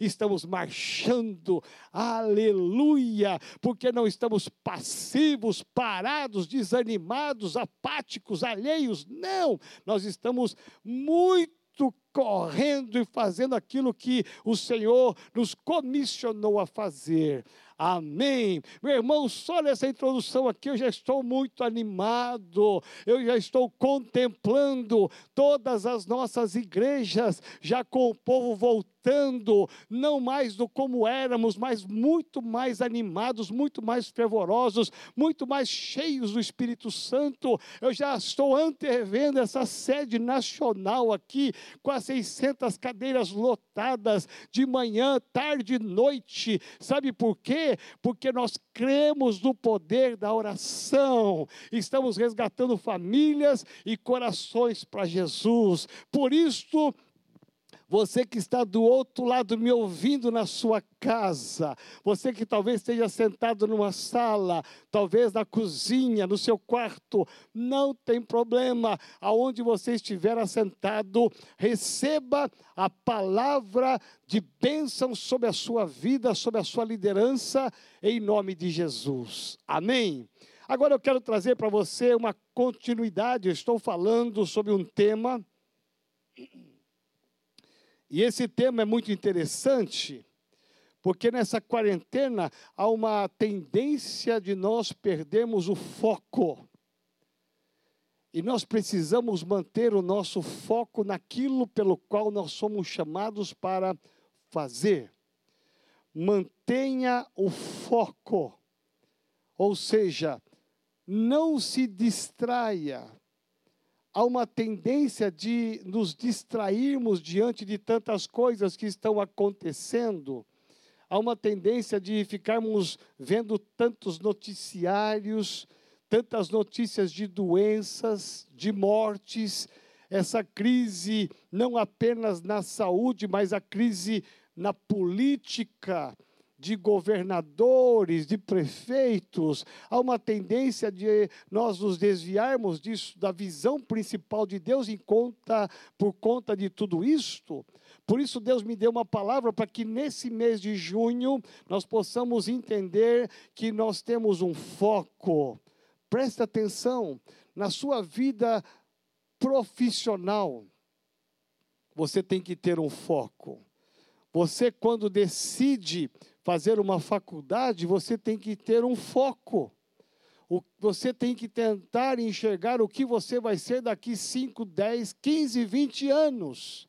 estamos marchando, aleluia, porque não estamos passivos, parados, desanimados, apáticos, alheios, não, nós estamos muito correndo e fazendo aquilo que o Senhor nos comissionou a fazer. Amém. Meu irmão, só nessa introdução aqui eu já estou muito animado, eu já estou contemplando todas as nossas igrejas, já com o povo voltando, não mais do como éramos, mas muito mais animados, muito mais fervorosos, muito mais cheios do Espírito Santo. Eu já estou antevendo essa sede nacional aqui, com as 600 cadeiras lotadas, de manhã, tarde e noite. Sabe por quê? Porque nós cremos no poder da oração. Estamos resgatando famílias e corações para Jesus. Por isso, você que está do outro lado me ouvindo na sua casa, você que talvez esteja sentado numa sala, talvez na cozinha, no seu quarto, não tem problema, aonde você estiver assentado, receba a palavra de bênção sobre a sua vida, sobre a sua liderança, em nome de Jesus. Amém. Agora eu quero trazer para você uma continuidade, eu estou falando sobre um tema e esse tema é muito interessante, porque nessa quarentena há uma tendência de nós perdermos o foco. E nós precisamos manter o nosso foco naquilo pelo qual nós somos chamados para fazer. Mantenha o foco. Ou seja, não se distraia há uma tendência de nos distrairmos diante de tantas coisas que estão acontecendo. Há uma tendência de ficarmos vendo tantos noticiários, tantas notícias de doenças, de mortes, essa crise não apenas na saúde, mas a crise na política, de governadores, de prefeitos, há uma tendência de nós nos desviarmos disso, da visão principal de Deus em conta, por conta de tudo isto. Por isso Deus me deu uma palavra para que nesse mês de junho nós possamos entender que nós temos um foco. Preste atenção na sua vida profissional. Você tem que ter um foco. Você, quando decide fazer uma faculdade, você tem que ter um foco. Você tem que tentar enxergar o que você vai ser daqui 5, 10, 15, 20 anos.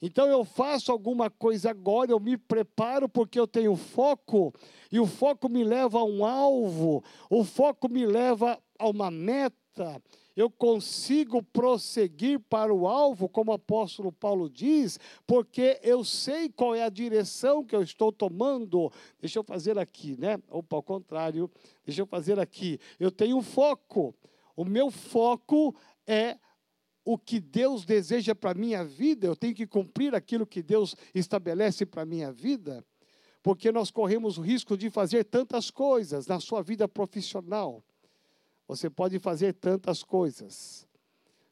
Então eu faço alguma coisa agora, eu me preparo porque eu tenho foco, e o foco me leva a um alvo, o foco me leva a uma meta, eu consigo prosseguir para o alvo, como o apóstolo Paulo diz, porque eu sei qual é a direção que eu estou tomando. Deixa eu fazer aqui, né? Ou ao contrário, deixa eu fazer aqui. Eu tenho foco. O meu foco é o que Deus deseja para a minha vida, eu tenho que cumprir aquilo que Deus estabelece para a minha vida, porque nós corremos o risco de fazer tantas coisas na sua vida profissional. Você pode fazer tantas coisas,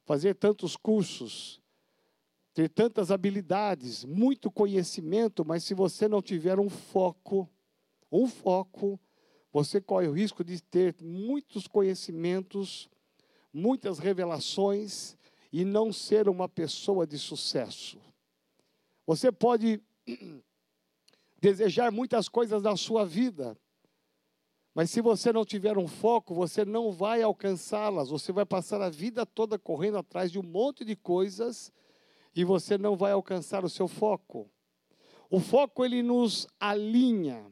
fazer tantos cursos, ter tantas habilidades, muito conhecimento, mas se você não tiver um foco, um foco, você corre o risco de ter muitos conhecimentos, muitas revelações e não ser uma pessoa de sucesso. Você pode desejar muitas coisas na sua vida, mas se você não tiver um foco, você não vai alcançá-las. Você vai passar a vida toda correndo atrás de um monte de coisas e você não vai alcançar o seu foco. O foco ele nos alinha.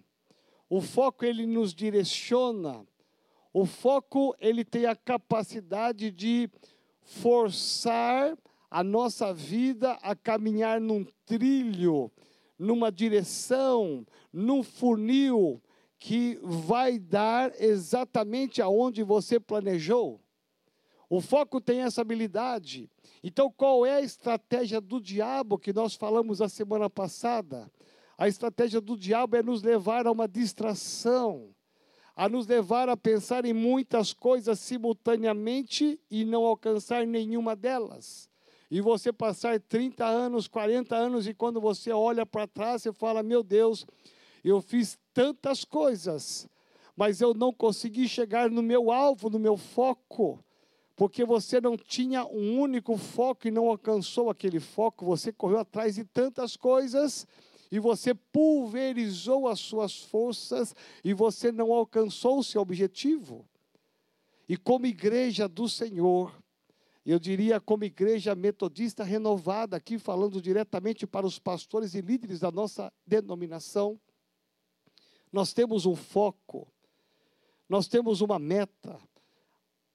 O foco ele nos direciona. O foco ele tem a capacidade de forçar a nossa vida a caminhar num trilho, numa direção, num funil que vai dar exatamente aonde você planejou. O foco tem essa habilidade. Então, qual é a estratégia do diabo que nós falamos a semana passada? A estratégia do diabo é nos levar a uma distração, a nos levar a pensar em muitas coisas simultaneamente e não alcançar nenhuma delas. e você passar 30 anos, 40 anos, e quando você olha para trás, você fala: Meu Deus, eu fiz tantas coisas, mas eu não consegui chegar no meu alvo, no meu foco, porque você não tinha um único foco e não alcançou aquele foco, você correu atrás de tantas coisas e você pulverizou as suas forças e você não alcançou o seu objetivo. E como igreja do Senhor, eu diria como igreja metodista renovada, aqui falando diretamente para os pastores e líderes da nossa denominação, nós temos um foco, nós temos uma meta.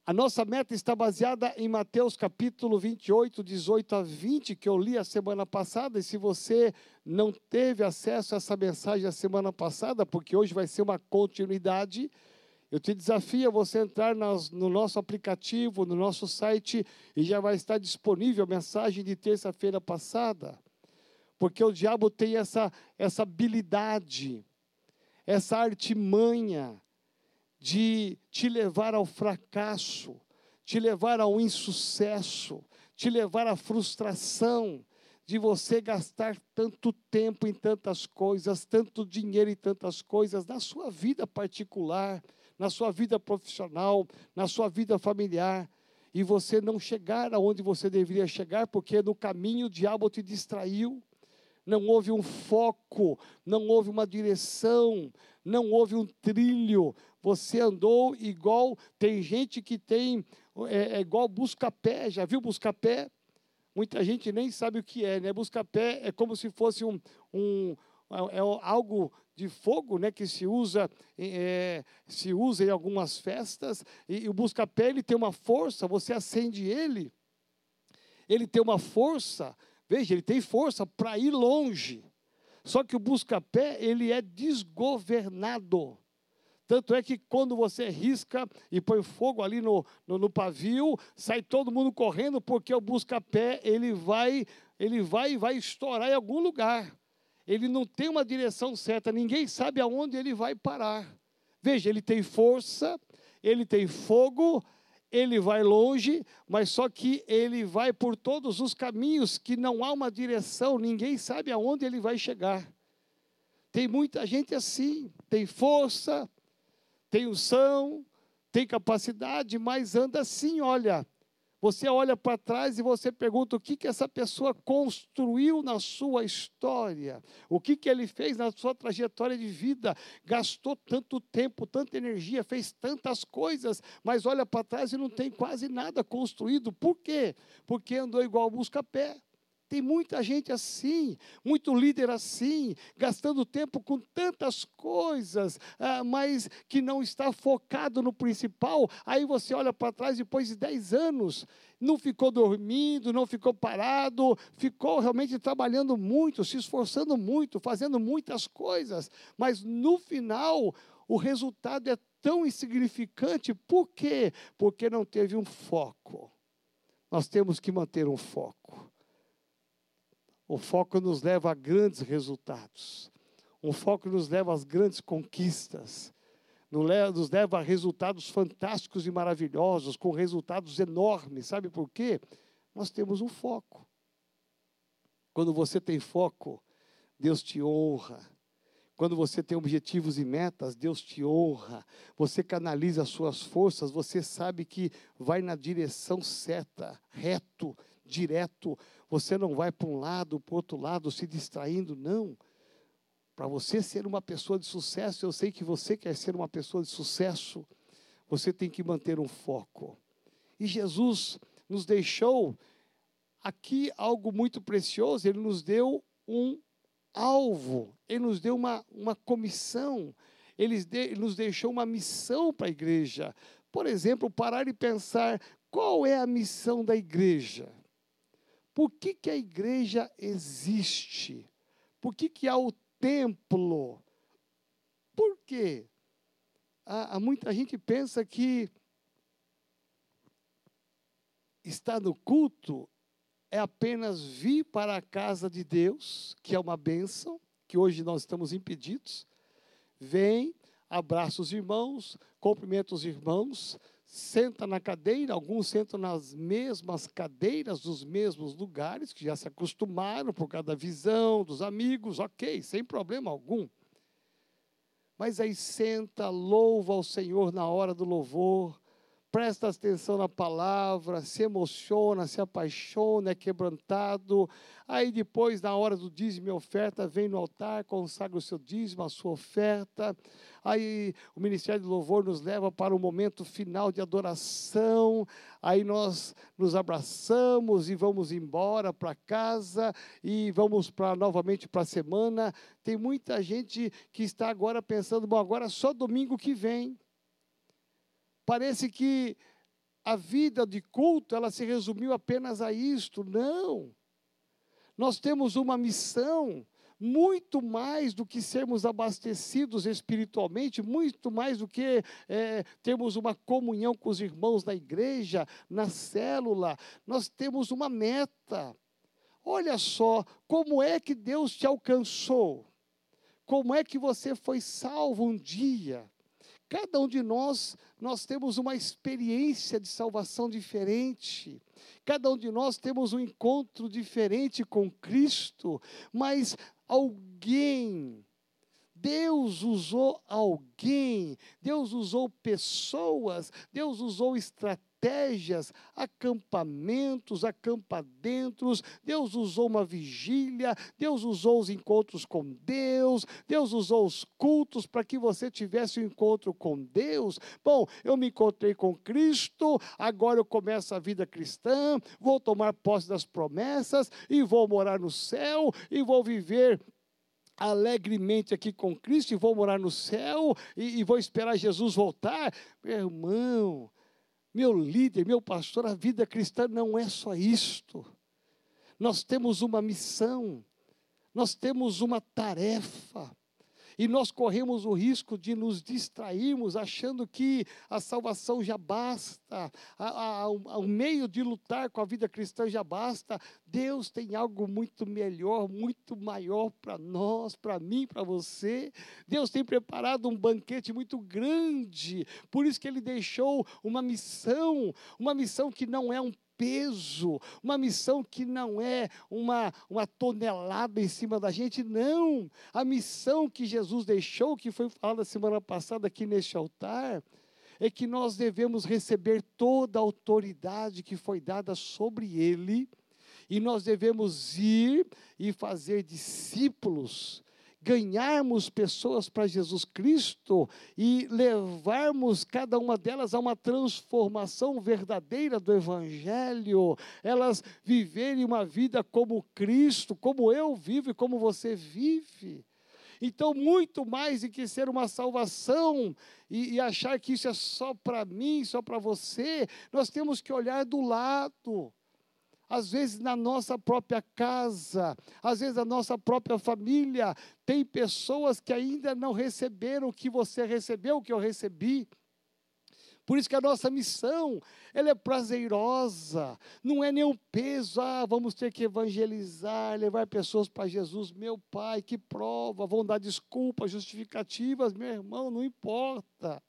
A nossa meta está baseada em Mateus capítulo 28, 18 a 20, que eu li a semana passada. E se você não teve acesso a essa mensagem a semana passada, porque hoje vai ser uma continuidade, eu te desafio a você entrar nas, no nosso aplicativo, no nosso site, e já vai estar disponível a mensagem de terça-feira passada. Porque o diabo tem essa, essa habilidade essa artimanha de te levar ao fracasso, te levar ao insucesso, te levar à frustração, de você gastar tanto tempo em tantas coisas, tanto dinheiro em tantas coisas, na sua vida particular, na sua vida profissional, na sua vida familiar, e você não chegar aonde você deveria chegar, porque no caminho o diabo te distraiu, não houve um foco, não houve uma direção, não houve um trilho. Você andou igual. Tem gente que tem. É, é igual busca-pé. Já viu busca-pé? Muita gente nem sabe o que é, né? Busca-pé é como se fosse um, um é, é algo de fogo, né, que se usa, é, se usa em algumas festas. E, e o busca-pé ele tem uma força. Você acende ele, ele tem uma força Veja, ele tem força para ir longe. Só que o busca-pé, ele é desgovernado. Tanto é que quando você risca e põe fogo ali no, no, no pavio, sai todo mundo correndo, porque o busca-pé, ele vai, ele vai vai estourar em algum lugar. Ele não tem uma direção certa, ninguém sabe aonde ele vai parar. Veja, ele tem força, ele tem fogo, ele vai longe, mas só que ele vai por todos os caminhos que não há uma direção, ninguém sabe aonde ele vai chegar. Tem muita gente assim, tem força, tem unção, tem capacidade, mas anda assim, olha, você olha para trás e você pergunta o que, que essa pessoa construiu na sua história, o que, que ele fez na sua trajetória de vida, gastou tanto tempo, tanta energia, fez tantas coisas, mas olha para trás e não tem quase nada construído. Por quê? Porque andou igual busca-pé. Tem muita gente assim, muito líder assim, gastando tempo com tantas coisas, ah, mas que não está focado no principal. Aí você olha para trás depois de 10 anos, não ficou dormindo, não ficou parado, ficou realmente trabalhando muito, se esforçando muito, fazendo muitas coisas, mas no final o resultado é tão insignificante. Por quê? Porque não teve um foco. Nós temos que manter um foco. O foco nos leva a grandes resultados. O foco nos leva às grandes conquistas. Nos leva a resultados fantásticos e maravilhosos, com resultados enormes. Sabe por quê? Nós temos um foco. Quando você tem foco, Deus te honra. Quando você tem objetivos e metas, Deus te honra. Você canaliza as suas forças, você sabe que vai na direção certa, reto, direto. Você não vai para um lado, para o outro lado, se distraindo, não. Para você ser uma pessoa de sucesso, eu sei que você quer ser uma pessoa de sucesso, você tem que manter um foco. E Jesus nos deixou aqui algo muito precioso, ele nos deu um alvo, ele nos deu uma, uma comissão, ele, de, ele nos deixou uma missão para a igreja. Por exemplo, parar e pensar qual é a missão da igreja. Por que, que a igreja existe? Por que, que há o templo? Por quê? Há, há muita gente pensa que estar no culto é apenas vir para a casa de Deus, que é uma bênção, que hoje nós estamos impedidos. Vem, abraça os irmãos, cumprimenta os irmãos, senta na cadeira, alguns sentam nas mesmas cadeiras, dos mesmos lugares, que já se acostumaram por causa da visão dos amigos, ok, sem problema algum. Mas aí senta, louva ao Senhor na hora do louvor, presta atenção na palavra, se emociona, se apaixona, é quebrantado. Aí depois, na hora do dízimo e oferta, vem no altar, consagra o seu dízimo, a sua oferta. Aí o Ministério do Louvor nos leva para o momento final de adoração. Aí nós nos abraçamos e vamos embora para casa e vamos para novamente para a semana. Tem muita gente que está agora pensando, bom, agora só domingo que vem. Parece que a vida de culto, ela se resumiu apenas a isto. Não. Nós temos uma missão muito mais do que sermos abastecidos espiritualmente, muito mais do que é, termos uma comunhão com os irmãos da igreja, na célula. Nós temos uma meta. Olha só, como é que Deus te alcançou? Como é que você foi salvo um dia? Cada um de nós, nós temos uma experiência de salvação diferente. Cada um de nós temos um encontro diferente com Cristo, mas alguém, Deus usou alguém, Deus usou pessoas, Deus usou estratégias estratégias, acampamentos, acampadentros. Deus usou uma vigília, Deus usou os encontros com Deus, Deus usou os cultos para que você tivesse um encontro com Deus. Bom, eu me encontrei com Cristo, agora eu começo a vida cristã, vou tomar posse das promessas e vou morar no céu e vou viver alegremente aqui com Cristo e vou morar no céu e, e, vou esperar Jesus voltar. Meu irmão, meu líder, meu pastor, a vida cristã não é só isto. Nós temos uma missão, nós temos uma tarefa. E nós corremos o risco de nos distrairmos achando que a salvação já basta, o meio de lutar com a vida cristã já basta. Deus tem algo muito melhor, muito maior para nós, para mim, para você. Deus tem preparado um banquete muito grande, por isso que Ele deixou uma missão, uma missão que não é um peso, uma missão que não é uma, uma tonelada em cima da gente, não. A missão que Jesus deixou, que foi falada semana passada aqui neste altar, é que nós devemos receber toda a autoridade que foi dada sobre ele, e nós devemos ir e fazer discípulos ganharmos pessoas para Jesus Cristo e levarmos cada uma delas a uma transformação verdadeira do Evangelho, elas viverem uma vida como Cristo, como eu vivo e como você vive. Então, muito mais do que ser uma salvação e, e achar que isso é só para mim, só para você, nós temos que olhar do lado às vezes na nossa própria casa, às vezes na nossa própria família, tem pessoas que ainda não receberam o que você recebeu, o que eu recebi. Por isso que a nossa missão, ela é prazerosa, não é nenhum peso, ah, vamos ter que evangelizar, levar pessoas para Jesus, meu pai, que prova, vão dar desculpas, justificativas, meu irmão, não importa.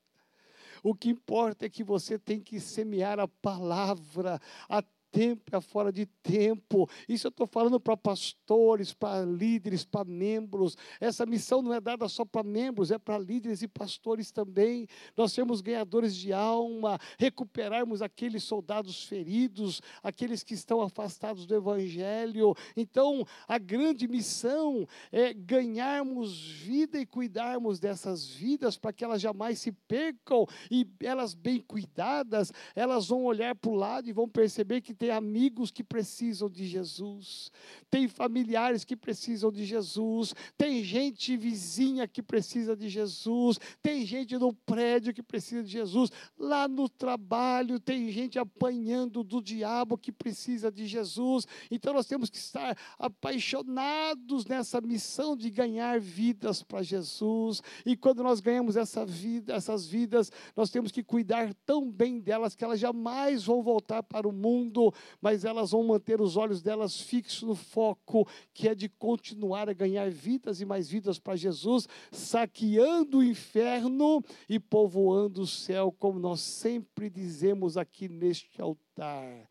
O que importa é que você tem que semear a palavra, a tempo é fora de tempo. Isso eu estou falando para pastores, para líderes, para membros. Essa missão não é dada só para membros, é para líderes e pastores também. Nós sermos ganhadores de alma, recuperarmos aqueles soldados feridos, aqueles que estão afastados do Evangelho. Então, a grande missão é ganharmos vida e cuidarmos dessas vidas para que elas jamais se percam e elas bem cuidadas, elas vão olhar para o lado e vão perceber que tem amigos que precisam de Jesus, tem familiares que precisam de Jesus, tem gente vizinha que precisa de Jesus, tem gente no prédio que precisa de Jesus, lá no trabalho tem gente apanhando do diabo que precisa de Jesus. Então nós temos que estar apaixonados nessa missão de ganhar vidas para Jesus. E quando nós ganhamos essa vida, essas vidas, nós temos que cuidar tão bem delas que elas jamais vão voltar para o mundo mas elas vão manter os olhos delas fixos no foco, que é de continuar a ganhar vidas e mais vidas para Jesus, saqueando o inferno e povoando o céu, como nós sempre dizemos aqui neste altar.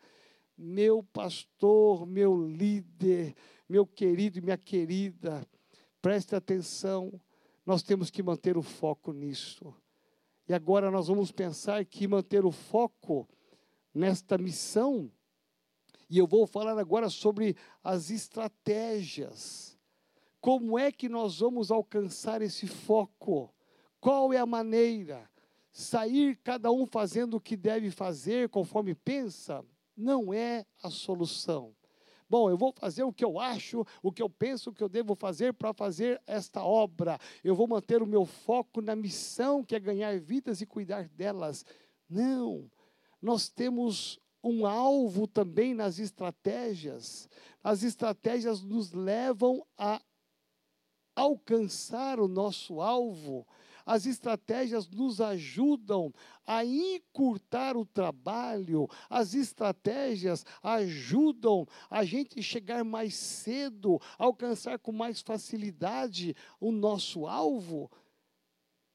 Meu pastor, meu líder, meu querido e minha querida, preste atenção, nós temos que manter o foco nisso. E agora nós vamos pensar que manter o foco nesta missão, e eu vou falar agora sobre as estratégias. Como é que nós vamos alcançar esse foco? Qual é a maneira? Sair cada um fazendo o que deve fazer conforme pensa não é a solução. Bom, eu vou fazer o que eu acho, o que eu penso que eu devo fazer para fazer esta obra. Eu vou manter o meu foco na missão, que é ganhar vidas e cuidar delas. Não. Nós temos um alvo também nas estratégias. As estratégias nos levam a alcançar o nosso alvo. As estratégias nos ajudam a encurtar o trabalho, as estratégias ajudam a gente chegar mais cedo, alcançar com mais facilidade o nosso alvo.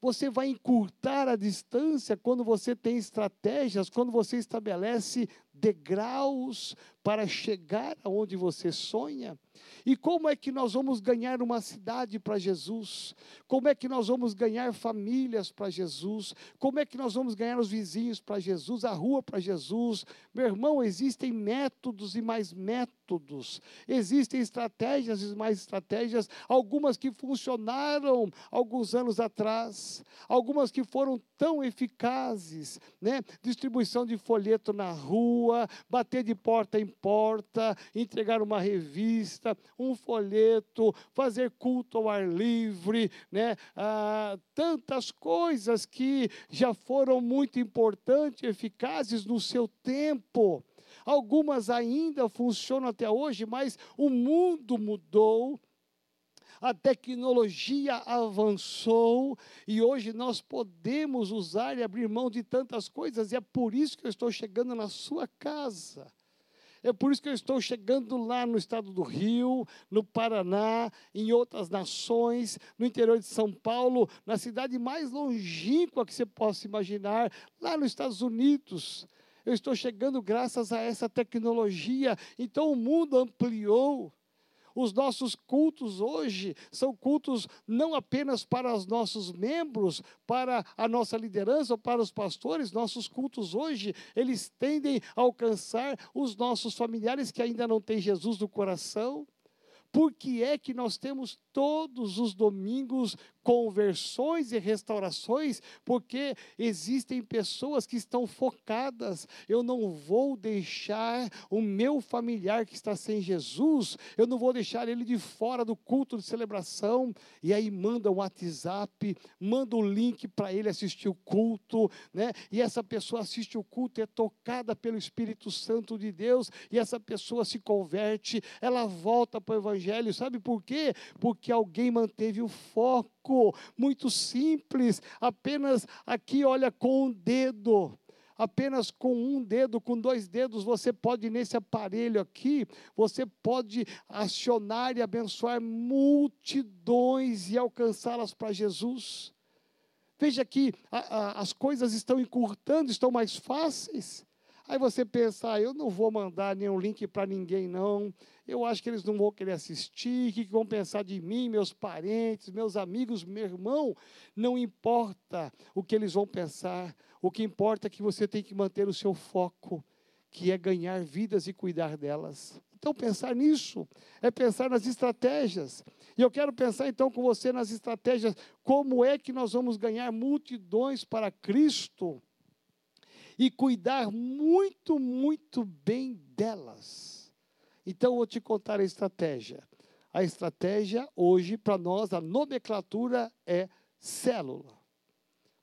Você vai encurtar a distância quando você tem estratégias, quando você estabelece degraus para chegar aonde você sonha. E como é que nós vamos ganhar uma cidade para Jesus? Como é que nós vamos ganhar famílias para Jesus? Como é que nós vamos ganhar os vizinhos para Jesus, a rua para Jesus? Meu irmão, existem métodos e mais métodos. Existem estratégias e mais estratégias, algumas que funcionaram alguns anos atrás, algumas que foram tão eficazes, né? Distribuição de folheto na rua, bater de porta em porta, entregar uma revista, um folheto, fazer culto ao ar livre, né? Ah, tantas coisas que já foram muito importantes eficazes no seu tempo. Algumas ainda funcionam até hoje, mas o mundo mudou, a tecnologia avançou e hoje nós podemos usar e abrir mão de tantas coisas, e é por isso que eu estou chegando na sua casa. É por isso que eu estou chegando lá no estado do Rio, no Paraná, em outras nações, no interior de São Paulo, na cidade mais longínqua que você possa imaginar, lá nos Estados Unidos. Eu estou chegando graças a essa tecnologia. Então o mundo ampliou. Os nossos cultos hoje são cultos não apenas para os nossos membros, para a nossa liderança para os pastores, nossos cultos hoje, eles tendem a alcançar os nossos familiares que ainda não têm Jesus no coração. Por que é que nós temos todos os domingos conversões e restaurações, porque existem pessoas que estão focadas. Eu não vou deixar o meu familiar que está sem Jesus, eu não vou deixar ele de fora do culto de celebração. E aí manda um WhatsApp, manda o um link para ele assistir o culto, né? E essa pessoa assiste o culto, é tocada pelo Espírito Santo de Deus, e essa pessoa se converte, ela volta para o Evangelho. Sabe por quê? Porque alguém manteve o foco muito simples, apenas aqui, olha, com um dedo apenas com um dedo, com dois dedos, você pode, nesse aparelho aqui, você pode acionar e abençoar multidões e alcançá-las para Jesus. Veja que a, a, as coisas estão encurtando, estão mais fáceis. Aí você pensa, ah, eu não vou mandar nenhum link para ninguém, não. Eu acho que eles não vão querer assistir. O que vão pensar de mim, meus parentes, meus amigos, meu irmão? Não importa o que eles vão pensar. O que importa é que você tem que manter o seu foco, que é ganhar vidas e cuidar delas. Então, pensar nisso é pensar nas estratégias. E eu quero pensar então com você nas estratégias. Como é que nós vamos ganhar multidões para Cristo? E cuidar muito, muito bem delas. Então, vou te contar a estratégia. A estratégia hoje, para nós, a nomenclatura é célula.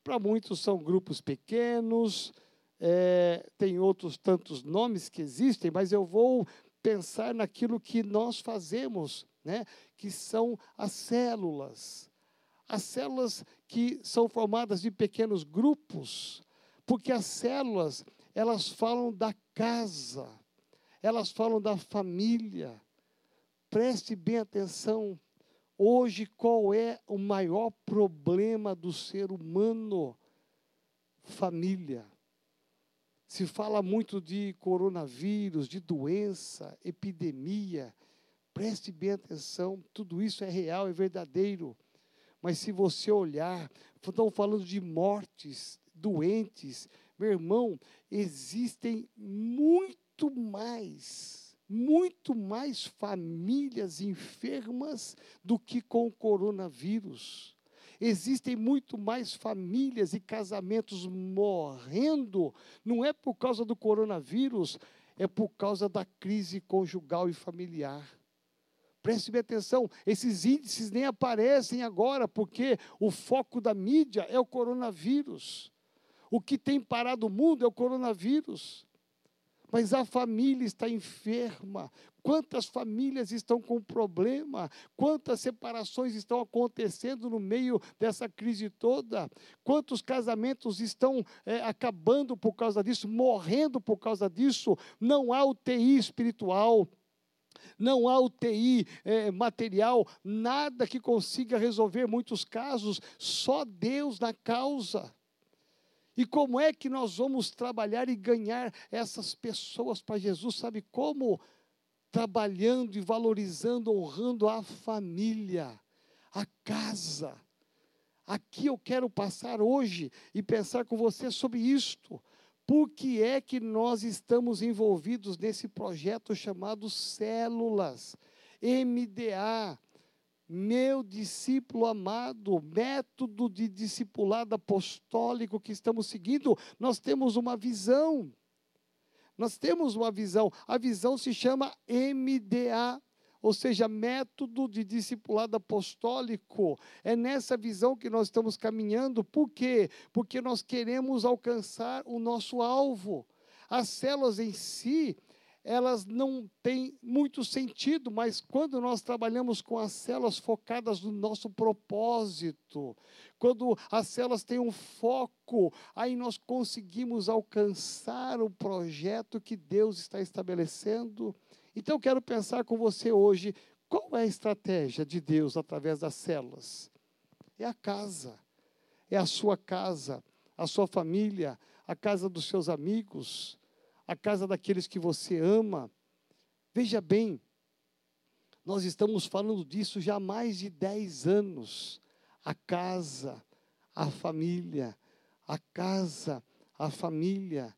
Para muitos são grupos pequenos, é, tem outros tantos nomes que existem, mas eu vou pensar naquilo que nós fazemos, né? que são as células. As células que são formadas de pequenos grupos, porque as células, elas falam da casa. elas falam da família. Preste bem atenção. Hoje, qual é o maior problema do ser humano? Família. Se fala muito de coronavírus, de doença, epidemia. Preste bem atenção, tudo isso é real, é verdadeiro. Mas se você olhar, estão falando de mortes, doentes. Meu irmão, existem muito mais, muito mais famílias enfermas do que com o coronavírus. Existem muito mais famílias e casamentos morrendo, não é por causa do coronavírus, é por causa da crise conjugal e familiar. Preste bem atenção, esses índices nem aparecem agora, porque o foco da mídia é o coronavírus. O que tem parado o mundo é o coronavírus. Mas a família está enferma. Quantas famílias estão com problema? Quantas separações estão acontecendo no meio dessa crise toda? Quantos casamentos estão é, acabando por causa disso, morrendo por causa disso? Não há UTI espiritual, não há UTI é, material, nada que consiga resolver muitos casos, só Deus na causa. E como é que nós vamos trabalhar e ganhar essas pessoas para Jesus? Sabe como? Trabalhando e valorizando, honrando a família, a casa. Aqui eu quero passar hoje e pensar com você sobre isto. Por que é que nós estamos envolvidos nesse projeto chamado Células, MDA? Meu discípulo amado, método de discipulado apostólico que estamos seguindo, nós temos uma visão. Nós temos uma visão. A visão se chama MDA ou seja, método de discipulado apostólico. É nessa visão que nós estamos caminhando. Por quê? Porque nós queremos alcançar o nosso alvo. As células em si, elas não têm muito sentido, mas quando nós trabalhamos com as células focadas no nosso propósito, quando as células têm um foco, aí nós conseguimos alcançar o projeto que Deus está estabelecendo. Então eu quero pensar com você hoje, qual é a estratégia de Deus através das células? É a casa, é a sua casa, a sua família, a casa dos seus amigos, a casa daqueles que você ama. Veja bem, nós estamos falando disso já há mais de 10 anos. A casa, a família, a casa, a família.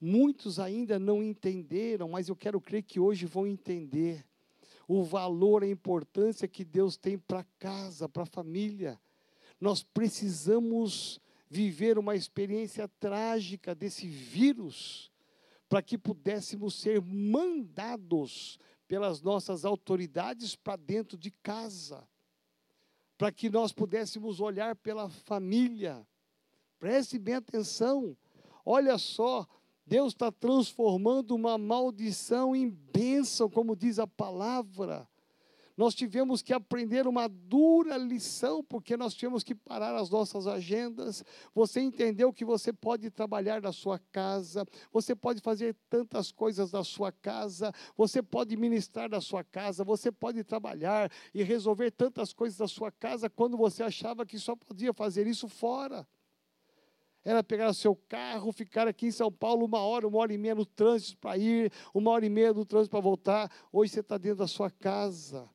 Muitos ainda não entenderam, mas eu quero crer que hoje vão entender o valor, a importância que Deus tem para casa, para a família. Nós precisamos viver uma experiência trágica desse vírus para que pudéssemos ser mandados pelas nossas autoridades para dentro de casa, para que nós pudéssemos olhar pela família. Preste bem atenção. Olha só, Deus está transformando uma maldição em bênção, como diz a palavra. Nós tivemos que aprender uma dura lição, porque nós tivemos que parar as nossas agendas. Você entendeu que você pode trabalhar na sua casa, você pode fazer tantas coisas na sua casa, você pode ministrar na sua casa, você pode trabalhar e resolver tantas coisas na sua casa quando você achava que só podia fazer isso fora era pegar o seu carro, ficar aqui em São Paulo uma hora, uma hora e meia no trânsito para ir, uma hora e meia no trânsito para voltar. Hoje você está dentro da sua casa.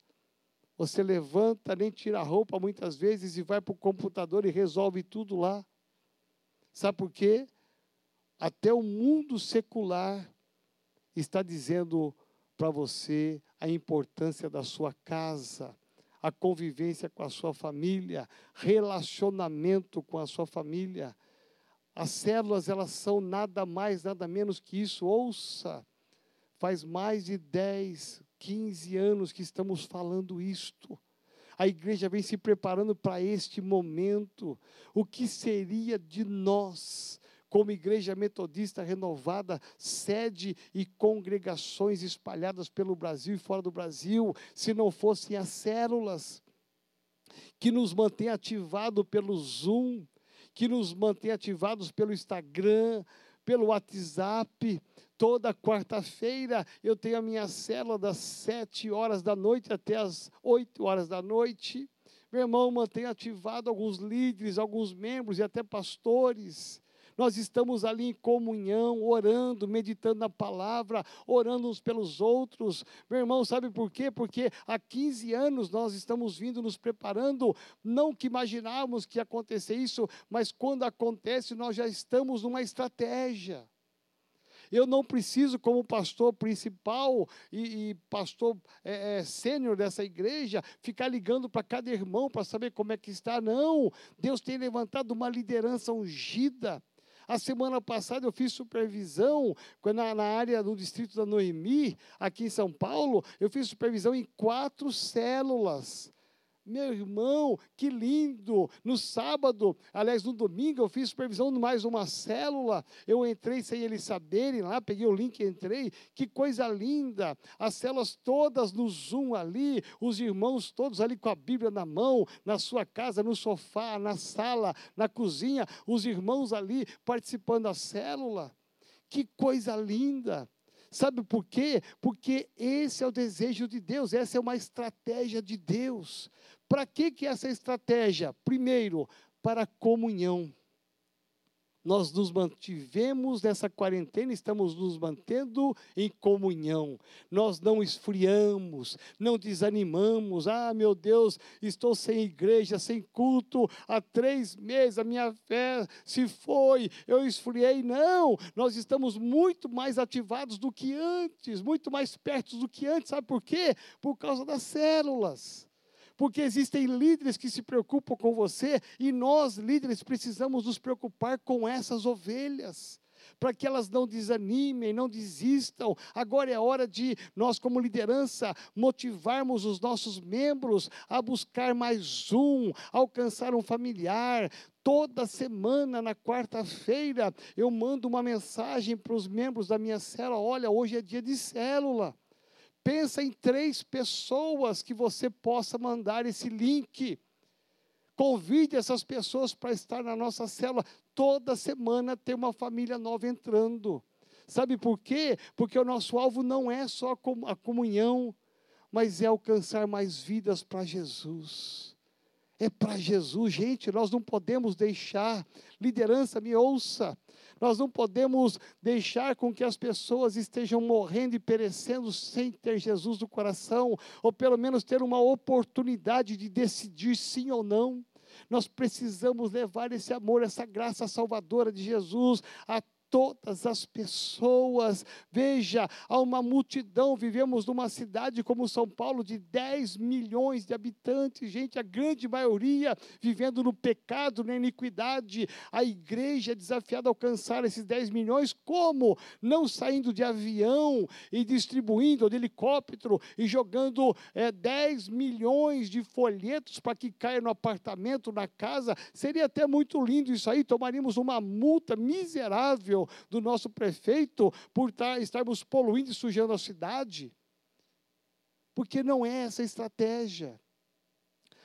Você levanta, nem tira a roupa muitas vezes e vai para o computador e resolve tudo lá. Sabe por quê? Até o mundo secular está dizendo para você a importância da sua casa, a convivência com a sua família, relacionamento com a sua família. As células, elas são nada mais, nada menos que isso. Ouça, faz mais de 10, 15 anos que estamos falando isto. A igreja vem se preparando para este momento. O que seria de nós, como igreja metodista renovada, sede e congregações espalhadas pelo Brasil e fora do Brasil, se não fossem as células que nos mantém ativado pelo Zoom, que nos mantém ativados pelo Instagram, pelo WhatsApp. Toda quarta-feira eu tenho a minha célula das sete horas da noite até as oito horas da noite. Meu irmão, mantenha ativado alguns líderes, alguns membros e até pastores. Nós estamos ali em comunhão, orando, meditando na palavra, orando uns pelos outros. Meu irmão, sabe por quê? Porque há 15 anos nós estamos vindo nos preparando, não que imaginávamos que ia acontecer isso, mas quando acontece, nós já estamos numa estratégia. Eu não preciso, como pastor principal e, e pastor é, é, sênior dessa igreja, ficar ligando para cada irmão para saber como é que está. Não. Deus tem levantado uma liderança ungida a semana passada eu fiz supervisão na, na área do distrito da Noemi, aqui em São Paulo, eu fiz supervisão em quatro células. Meu irmão, que lindo! No sábado, aliás, no domingo, eu fiz supervisão de mais uma célula. Eu entrei sem eles saberem lá, peguei o link e entrei. Que coisa linda! As células todas no Zoom ali, os irmãos todos ali com a Bíblia na mão, na sua casa, no sofá, na sala, na cozinha, os irmãos ali participando da célula. Que coisa linda! Sabe por quê? Porque esse é o desejo de Deus, essa é uma estratégia de Deus. Para que, que essa estratégia? Primeiro, para comunhão. Nós nos mantivemos nessa quarentena, estamos nos mantendo em comunhão. Nós não esfriamos, não desanimamos. Ah, meu Deus, estou sem igreja, sem culto há três meses, a minha fé se foi, eu esfriei. Não, nós estamos muito mais ativados do que antes, muito mais perto do que antes. Sabe por quê? Por causa das células porque existem líderes que se preocupam com você e nós, líderes, precisamos nos preocupar com essas ovelhas. Para que elas não desanimem, não desistam. Agora é hora de nós, como liderança, motivarmos os nossos membros a buscar mais um, alcançar um familiar, toda semana, na quarta-feira, eu mando uma mensagem para os membros da minha célula: olha, hoje é dia de célula. Pensa em três pessoas que você possa mandar esse link. Convide essas pessoas para estar na nossa célula. Toda semana tem uma família nova entrando. Sabe por quê? Porque o nosso alvo não é só a comunhão, mas é alcançar mais vidas para Jesus. É para Jesus, gente, nós não podemos deixar. Liderança, me ouça. Nós não podemos deixar com que as pessoas estejam morrendo e perecendo sem ter Jesus no coração, ou pelo menos ter uma oportunidade de decidir sim ou não. Nós precisamos levar esse amor, essa graça salvadora de Jesus a todas as pessoas. Veja, há uma multidão. Vivemos numa cidade como São Paulo de 10 milhões de habitantes, gente, a grande maioria vivendo no pecado, na iniquidade. A igreja é desafiada a alcançar esses 10 milhões, como? Não saindo de avião e distribuindo de helicóptero e jogando é, 10 milhões de folhetos para que caia no apartamento, na casa. Seria até muito lindo isso aí, tomaríamos uma multa miserável do nosso prefeito por estarmos poluindo e sujando a cidade. Porque não é essa a estratégia.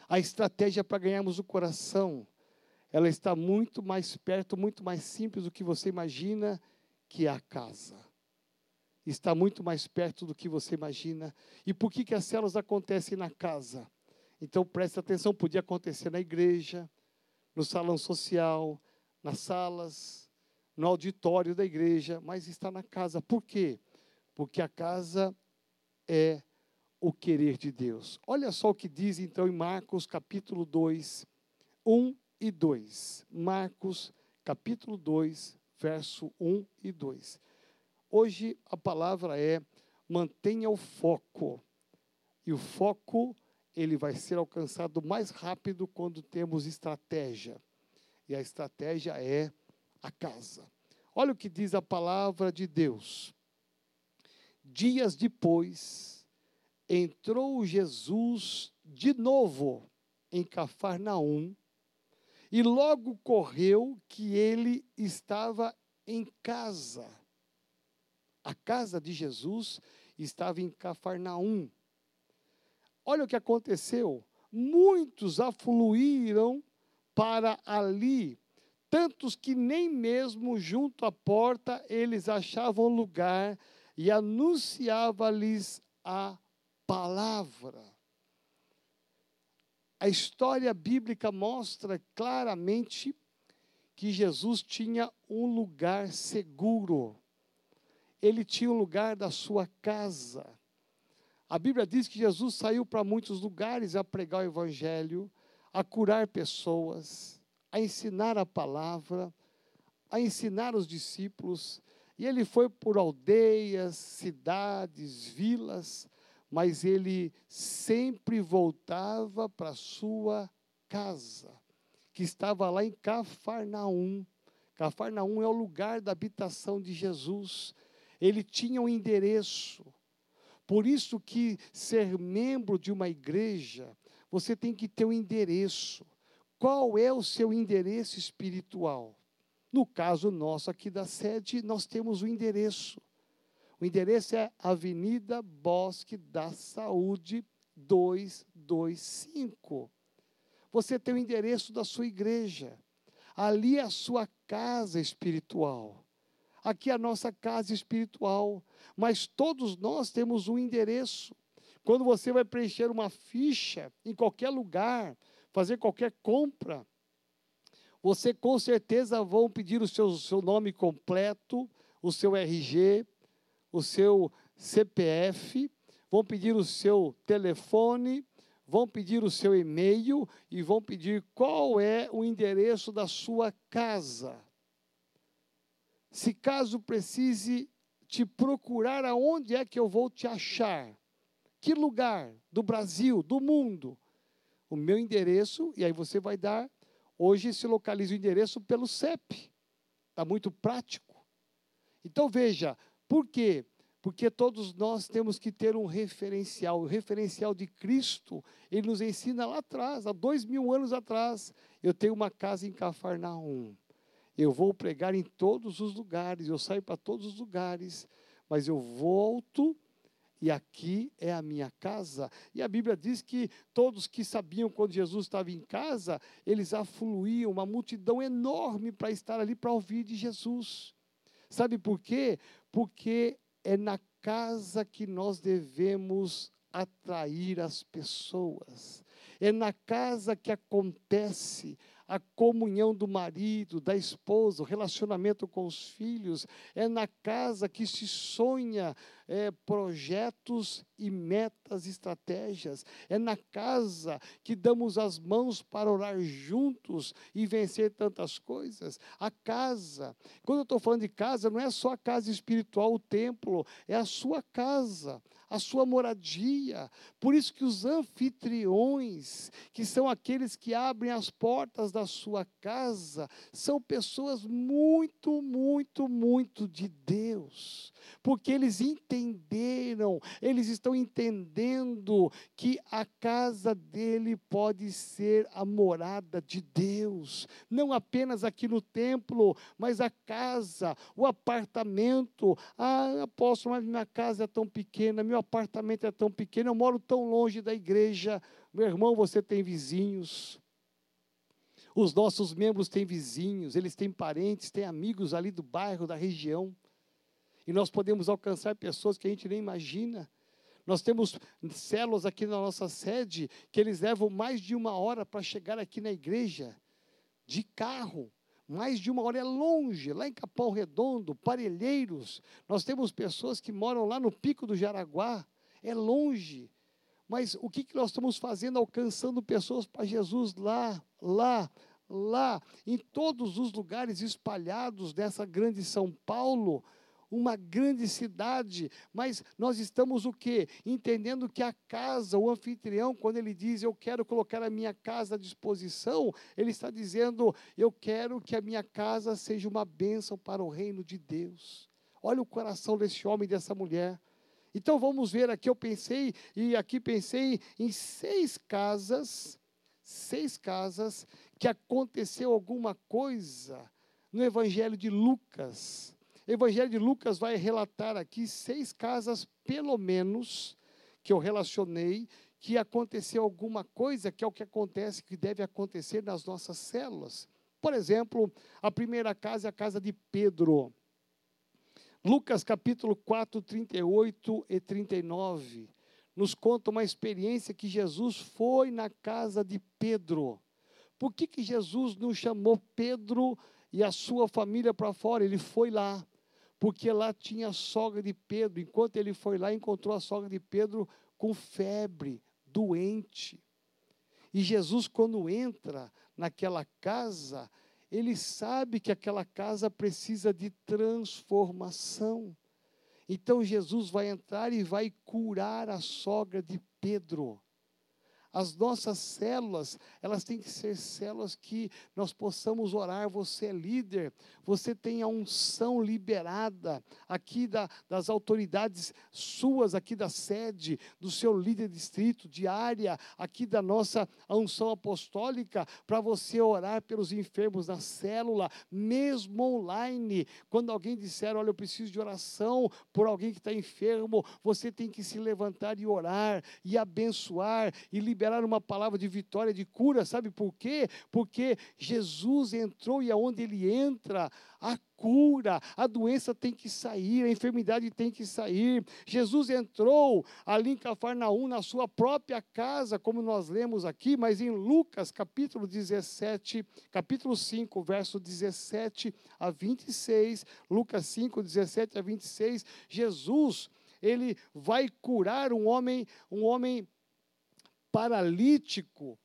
A estratégia para ganharmos o coração, ela está muito mais perto, muito mais simples do que você imagina, que é a casa. Está muito mais perto do que você imagina. E por que, que as células acontecem na casa? Então preste atenção, podia acontecer na igreja, no salão social, nas salas, no auditório da igreja, mas está na casa. Por quê? Porque a casa é o querer de Deus. Olha só o que diz então em Marcos capítulo 2, 1 e 2. Marcos capítulo 2, verso 1 e 2. Hoje a palavra é mantenha o foco. E o foco ele vai ser alcançado mais rápido quando temos estratégia. E a estratégia é a casa. Olha o que diz a palavra de Deus. Dias depois, entrou Jesus de novo em Cafarnaum, e logo correu que ele estava em casa. A casa de Jesus estava em Cafarnaum. Olha o que aconteceu. Muitos afluíram para ali tantos que nem mesmo junto à porta eles achavam lugar e anunciava-lhes a palavra. A história bíblica mostra claramente que Jesus tinha um lugar seguro. Ele tinha um lugar da sua casa. A Bíblia diz que Jesus saiu para muitos lugares a pregar o Evangelho, a curar pessoas, a ensinar a palavra, a ensinar os discípulos. E ele foi por aldeias, cidades, vilas, mas ele sempre voltava para sua casa, que estava lá em Cafarnaum. Cafarnaum é o lugar da habitação de Jesus. Ele tinha um endereço. Por isso que ser membro de uma igreja, você tem que ter um endereço. Qual é o seu endereço espiritual? No caso nosso aqui da sede, nós temos o endereço. O endereço é Avenida Bosque da Saúde 225. Você tem o endereço da sua igreja. Ali é a sua casa espiritual. Aqui é a nossa casa espiritual. Mas todos nós temos um endereço. Quando você vai preencher uma ficha em qualquer lugar, fazer qualquer compra, você com certeza vão pedir o seu, seu nome completo, o seu RG, o seu CPF, vão pedir o seu telefone, vão pedir o seu e-mail e vão pedir qual é o endereço da sua casa. Se caso precise te procurar aonde é que eu vou te achar, que lugar do Brasil, do mundo, o meu endereço, e aí você vai dar, hoje se localiza o endereço pelo CEP, está muito prático. Então veja, por quê? Porque todos nós temos que ter um referencial. O referencial de Cristo, ele nos ensina lá atrás, há dois mil anos atrás. Eu tenho uma casa em Cafarnaum. Eu vou pregar em todos os lugares, eu saio para todos os lugares, mas eu volto e aqui é a minha casa. E a Bíblia diz que todos que sabiam quando Jesus estava em casa, eles afluíam, uma multidão enorme para estar ali para ouvir de Jesus. Sabe por quê? Porque é na casa que nós devemos atrair as pessoas. É na casa que acontece a comunhão do marido, da esposa, o relacionamento com os filhos. É na casa que se sonha é, projetos e metas, estratégias. É na casa que damos as mãos para orar juntos e vencer tantas coisas. A casa, quando eu estou falando de casa, não é só a casa espiritual, o templo, é a sua casa, a sua moradia. Por isso que os anfitriões, que são aqueles que abrem as portas da sua casa, são pessoas muito, muito, muito de Deus, porque eles entendem entenderam, eles estão entendendo que a casa dele pode ser a morada de Deus, não apenas aqui no templo, mas a casa, o apartamento. Ah, apóstolo, mas minha casa é tão pequena, meu apartamento é tão pequeno, eu moro tão longe da igreja. Meu irmão, você tem vizinhos. Os nossos membros têm vizinhos, eles têm parentes, têm amigos ali do bairro, da região. E nós podemos alcançar pessoas que a gente nem imagina. Nós temos células aqui na nossa sede que eles levam mais de uma hora para chegar aqui na igreja, de carro. Mais de uma hora é longe, lá em Capão Redondo, Parelheiros. Nós temos pessoas que moram lá no Pico do Jaraguá, é longe. Mas o que, que nós estamos fazendo alcançando pessoas para Jesus lá, lá, lá, em todos os lugares espalhados dessa grande São Paulo? Uma grande cidade, mas nós estamos o quê? Entendendo que a casa, o anfitrião, quando ele diz eu quero colocar a minha casa à disposição, ele está dizendo eu quero que a minha casa seja uma bênção para o reino de Deus. Olha o coração desse homem e dessa mulher. Então vamos ver aqui, eu pensei, e aqui pensei em seis casas, seis casas que aconteceu alguma coisa no Evangelho de Lucas. Evangelho de Lucas vai relatar aqui seis casas, pelo menos, que eu relacionei, que aconteceu alguma coisa, que é o que acontece, que deve acontecer nas nossas células. Por exemplo, a primeira casa é a casa de Pedro. Lucas capítulo 4, 38 e 39 nos conta uma experiência que Jesus foi na casa de Pedro. Por que, que Jesus não chamou Pedro e a sua família para fora? Ele foi lá, porque lá tinha a sogra de Pedro. Enquanto ele foi lá, encontrou a sogra de Pedro com febre, doente. E Jesus, quando entra naquela casa, ele sabe que aquela casa precisa de transformação. Então Jesus vai entrar e vai curar a sogra de Pedro. As nossas células, elas têm que ser células que nós possamos orar. Você é líder, você tem a unção liberada aqui da, das autoridades suas, aqui da sede, do seu líder distrito, de área, aqui da nossa unção apostólica, para você orar pelos enfermos na célula, mesmo online. Quando alguém disser, olha, eu preciso de oração por alguém que está enfermo, você tem que se levantar e orar, e abençoar, e liberar liberar uma palavra de vitória, de cura, sabe por quê? Porque Jesus entrou e aonde ele entra, a cura, a doença tem que sair, a enfermidade tem que sair. Jesus entrou ali em Cafarnaum, na sua própria casa, como nós lemos aqui, mas em Lucas capítulo 17, capítulo 5, verso 17 a 26, Lucas 5, 17 a 26, Jesus ele vai curar um homem, um homem paralítico,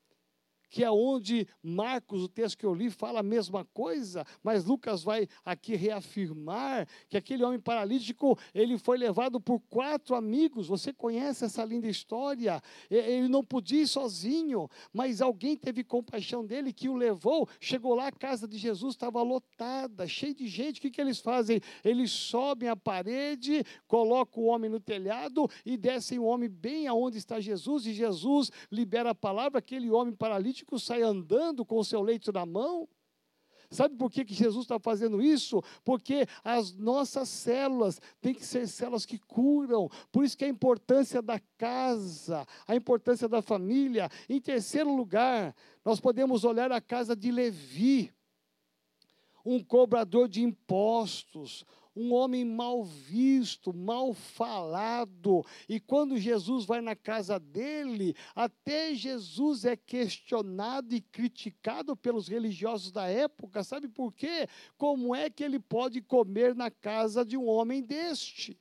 que é onde Marcos, o texto que eu li, fala a mesma coisa, mas Lucas vai aqui reafirmar que aquele homem paralítico, ele foi levado por quatro amigos. Você conhece essa linda história? Ele não podia ir sozinho, mas alguém teve compaixão dele que o levou. Chegou lá, a casa de Jesus estava lotada, cheia de gente. O que, que eles fazem? Eles sobem a parede, colocam o homem no telhado e descem o homem bem aonde está Jesus, e Jesus libera a palavra, aquele homem paralítico paralítico sai andando com o seu leito na mão. Sabe por que, que Jesus está fazendo isso? Porque as nossas células têm que ser células que curam. Por isso que a importância da casa, a importância da família. Em terceiro lugar, nós podemos olhar a casa de Levi, um cobrador de impostos, um homem mal visto, mal falado. E quando Jesus vai na casa dele, até Jesus é questionado e criticado pelos religiosos da época. Sabe por quê? Como é que ele pode comer na casa de um homem deste?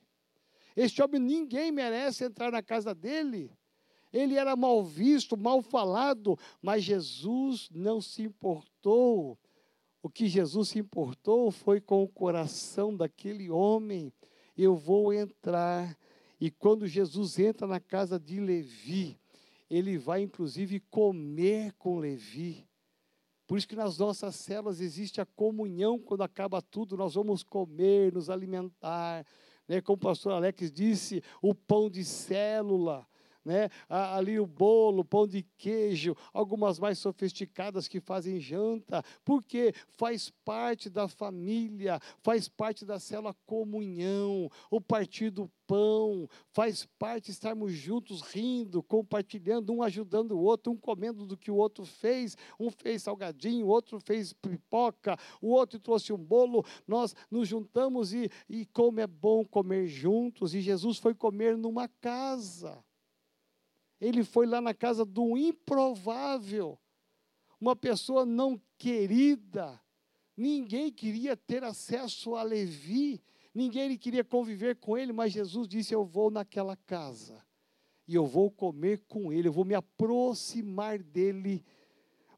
Este homem, ninguém merece entrar na casa dele. Ele era mal visto, mal falado, mas Jesus não se importou. O que Jesus se importou foi com o coração daquele homem. Eu vou entrar. E quando Jesus entra na casa de Levi, ele vai inclusive comer com Levi. Por isso que nas nossas células existe a comunhão quando acaba tudo, nós vamos comer, nos alimentar. Né? Como o pastor Alex disse, o pão de célula né? ali o bolo, pão de queijo, algumas mais sofisticadas que fazem janta, porque faz parte da família, faz parte da célula comunhão, o partir do pão, faz parte estarmos juntos rindo, compartilhando, um ajudando o outro, um comendo do que o outro fez, um fez salgadinho, o outro fez pipoca, o outro trouxe um bolo, nós nos juntamos e, e como é bom comer juntos, e Jesus foi comer numa casa. Ele foi lá na casa do improvável, uma pessoa não querida. Ninguém queria ter acesso a Levi, ninguém queria conviver com ele, mas Jesus disse: Eu vou naquela casa e eu vou comer com ele, eu vou me aproximar dele,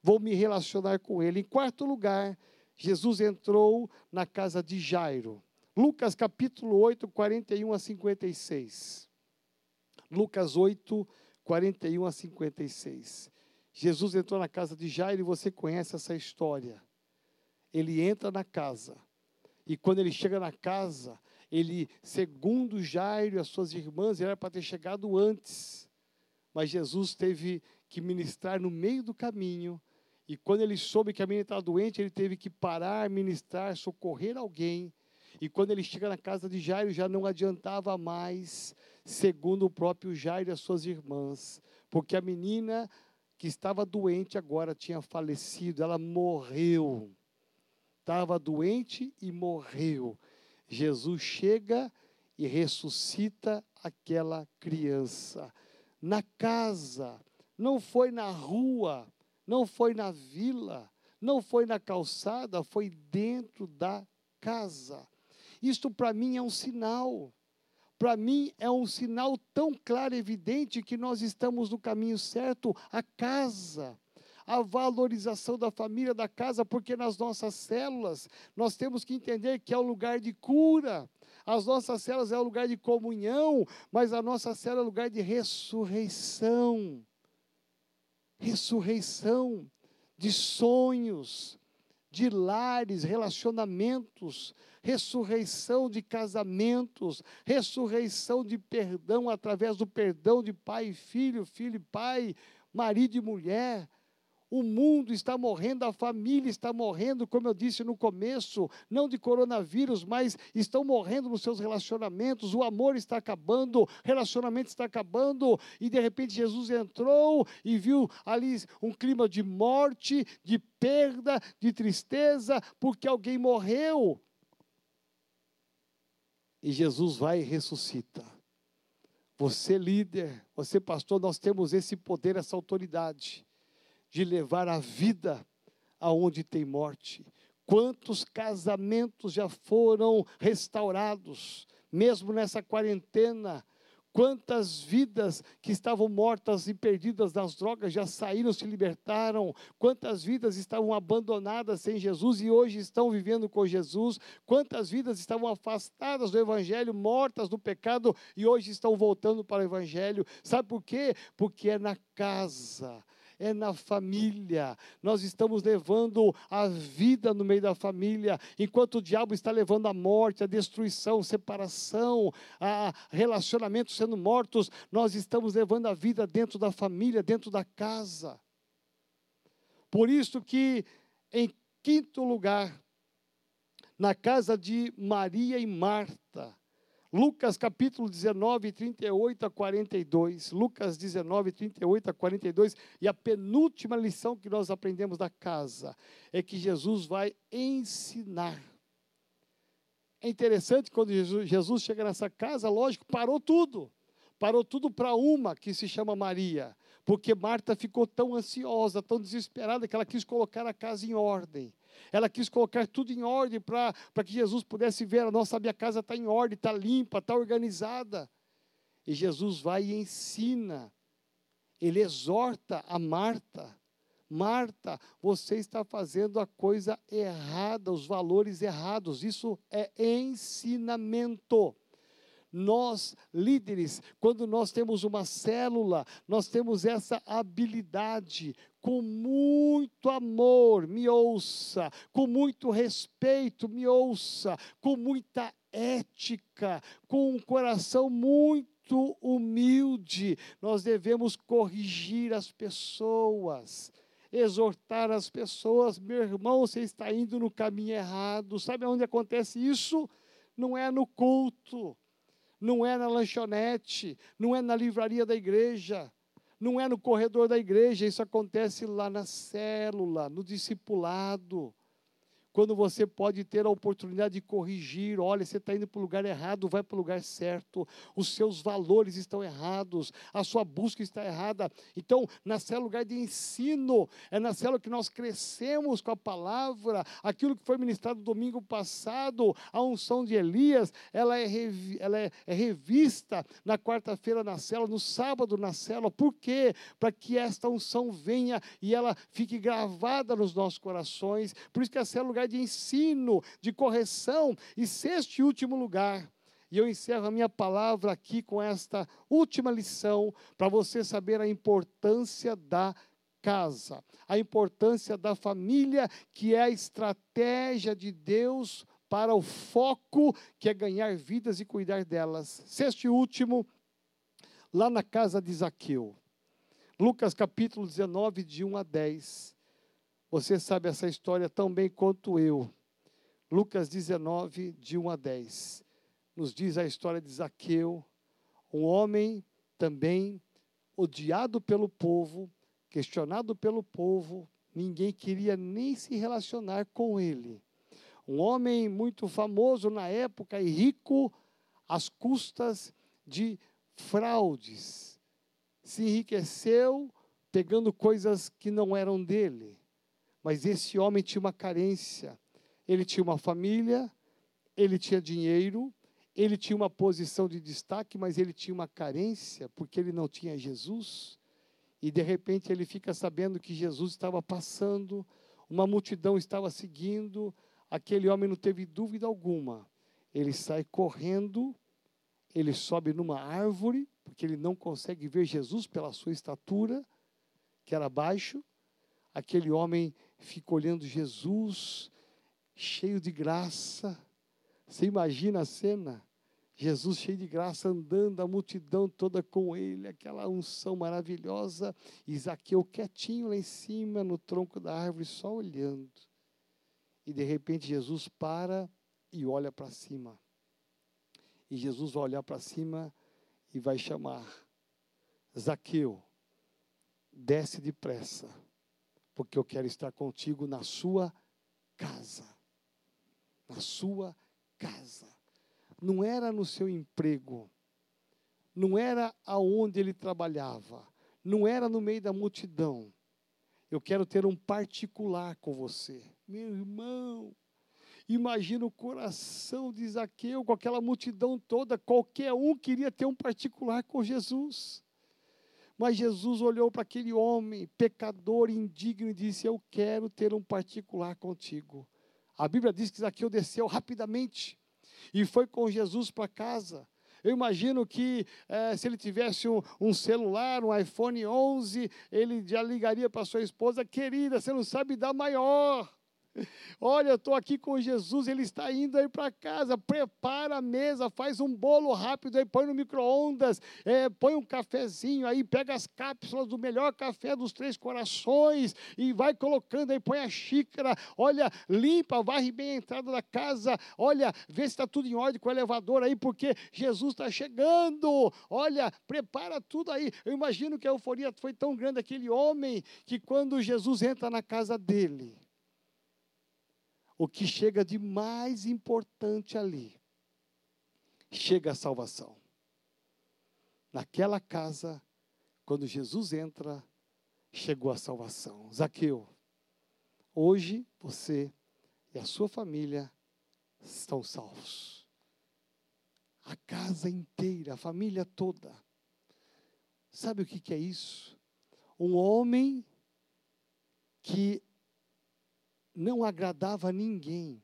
vou me relacionar com ele. Em quarto lugar, Jesus entrou na casa de Jairo. Lucas capítulo 8, 41 a 56. Lucas 8, 41 a 56. Jesus entrou na casa de Jairo e você conhece essa história. Ele entra na casa. E quando ele chega na casa, ele, segundo Jairo e as suas irmãs, era para ter chegado antes. Mas Jesus teve que ministrar no meio do caminho. E quando ele soube que a menina estava doente, ele teve que parar, ministrar, socorrer alguém. E quando ele chega na casa de Jairo, já não adiantava mais, segundo o próprio Jairo e as suas irmãs, porque a menina que estava doente agora tinha falecido, ela morreu. estava doente e morreu. Jesus chega e ressuscita aquela criança. Na casa, não foi na rua, não foi na vila, não foi na calçada, foi dentro da casa. Isto para mim é um sinal. Para mim é um sinal tão claro e evidente que nós estamos no caminho certo a casa a valorização da família, da casa, porque nas nossas células nós temos que entender que é o lugar de cura. As nossas células é o lugar de comunhão, mas a nossa célula é o lugar de ressurreição. Ressurreição de sonhos, de lares, relacionamentos, ressurreição de casamentos, ressurreição de perdão através do perdão de pai e filho, filho e pai, marido e mulher, o mundo está morrendo, a família está morrendo, como eu disse no começo, não de coronavírus, mas estão morrendo nos seus relacionamentos, o amor está acabando, relacionamento está acabando, e de repente Jesus entrou e viu ali um clima de morte, de perda, de tristeza, porque alguém morreu. E Jesus vai e ressuscita. Você, líder, você, pastor, nós temos esse poder, essa autoridade de levar a vida aonde tem morte. Quantos casamentos já foram restaurados, mesmo nessa quarentena? Quantas vidas que estavam mortas e perdidas nas drogas já saíram, se libertaram? Quantas vidas estavam abandonadas sem Jesus e hoje estão vivendo com Jesus? Quantas vidas estavam afastadas do Evangelho, mortas do pecado e hoje estão voltando para o Evangelho? Sabe por quê? Porque é na casa é na família. Nós estamos levando a vida no meio da família, enquanto o diabo está levando a morte, a destruição, separação, a relacionamentos sendo mortos, nós estamos levando a vida dentro da família, dentro da casa. Por isso que, em quinto lugar, na casa de Maria e Marta, Lucas capítulo 19, 38 a 42. Lucas 19, 38 a 42. E a penúltima lição que nós aprendemos da casa é que Jesus vai ensinar. É interessante quando Jesus, Jesus chega nessa casa, lógico, parou tudo. Parou tudo para uma que se chama Maria. Porque Marta ficou tão ansiosa, tão desesperada, que ela quis colocar a casa em ordem. Ela quis colocar tudo em ordem para que Jesus pudesse ver. A nossa minha casa está em ordem, está limpa, está organizada. E Jesus vai e ensina. Ele exorta a Marta. Marta, você está fazendo a coisa errada, os valores errados. Isso é ensinamento. Nós, líderes, quando nós temos uma célula, nós temos essa habilidade, com muito amor, me ouça, com muito respeito, me ouça, com muita ética, com um coração muito humilde, nós devemos corrigir as pessoas exortar as pessoas, meu irmão, você está indo no caminho errado. Sabe onde acontece isso? Não é no culto, não é na lanchonete, não é na livraria da igreja, não é no corredor da igreja, isso acontece lá na célula, no discipulado quando você pode ter a oportunidade de corrigir, olha, você está indo para o lugar errado, vai para o lugar certo, os seus valores estão errados, a sua busca está errada. Então, na célula lugar de ensino, é na célula que nós crescemos com a palavra, aquilo que foi ministrado domingo passado, a unção de Elias, ela é, revi, ela é, é revista na quarta-feira na célula, no sábado na célula, por quê? Para que esta unção venha e ela fique gravada nos nossos corações, por isso que a célula lugar de ensino, de correção. E sexto e último lugar, e eu encerro a minha palavra aqui com esta última lição, para você saber a importância da casa, a importância da família, que é a estratégia de Deus para o foco que é ganhar vidas e cuidar delas. Sexto e último, lá na casa de Zaqueu. Lucas capítulo 19, de 1 a 10. Você sabe essa história tão bem quanto eu. Lucas 19, de 1 a 10. Nos diz a história de Zaqueu, um homem também odiado pelo povo, questionado pelo povo, ninguém queria nem se relacionar com ele. Um homem muito famoso na época e rico às custas de fraudes. Se enriqueceu pegando coisas que não eram dele. Mas esse homem tinha uma carência. Ele tinha uma família, ele tinha dinheiro, ele tinha uma posição de destaque, mas ele tinha uma carência, porque ele não tinha Jesus. E de repente ele fica sabendo que Jesus estava passando, uma multidão estava seguindo, aquele homem não teve dúvida alguma. Ele sai correndo, ele sobe numa árvore, porque ele não consegue ver Jesus pela sua estatura, que era baixo. Aquele homem fica olhando Jesus, cheio de graça. Você imagina a cena? Jesus cheio de graça, andando, a multidão toda com ele, aquela unção maravilhosa, e Zaqueu quietinho lá em cima, no tronco da árvore, só olhando. E de repente Jesus para e olha para cima. E Jesus vai olhar para cima e vai chamar: Zaqueu, desce depressa, porque eu quero estar contigo na sua casa. Na sua casa não era no seu emprego, não era aonde ele trabalhava, não era no meio da multidão. Eu quero ter um particular com você. Meu irmão, imagina o coração de Zaqueu com aquela multidão toda, qualquer um queria ter um particular com Jesus. Mas Jesus olhou para aquele homem, pecador, indigno, e disse: Eu quero ter um particular contigo. A Bíblia diz que Zaqueu desceu rapidamente e foi com Jesus para casa. Eu imagino que é, se ele tivesse um, um, celular, um iPhone 11, ele já ligaria para sua esposa: querida, você não sabe dar maior. Olha, eu estou aqui com Jesus, ele está indo aí para casa. Prepara a mesa, faz um bolo rápido aí, põe no micro-ondas, é, põe um cafezinho aí, pega as cápsulas do melhor café dos três corações e vai colocando aí, põe a xícara. Olha, limpa, varre bem a entrada da casa. Olha, vê se está tudo em ordem com o elevador aí, porque Jesus está chegando. Olha, prepara tudo aí. Eu imagino que a euforia foi tão grande aquele homem que quando Jesus entra na casa dele, o que chega de mais importante ali, chega a salvação. Naquela casa, quando Jesus entra, chegou a salvação. Zaqueu, hoje você e a sua família estão salvos. A casa inteira, a família toda. Sabe o que, que é isso? Um homem que não agradava a ninguém.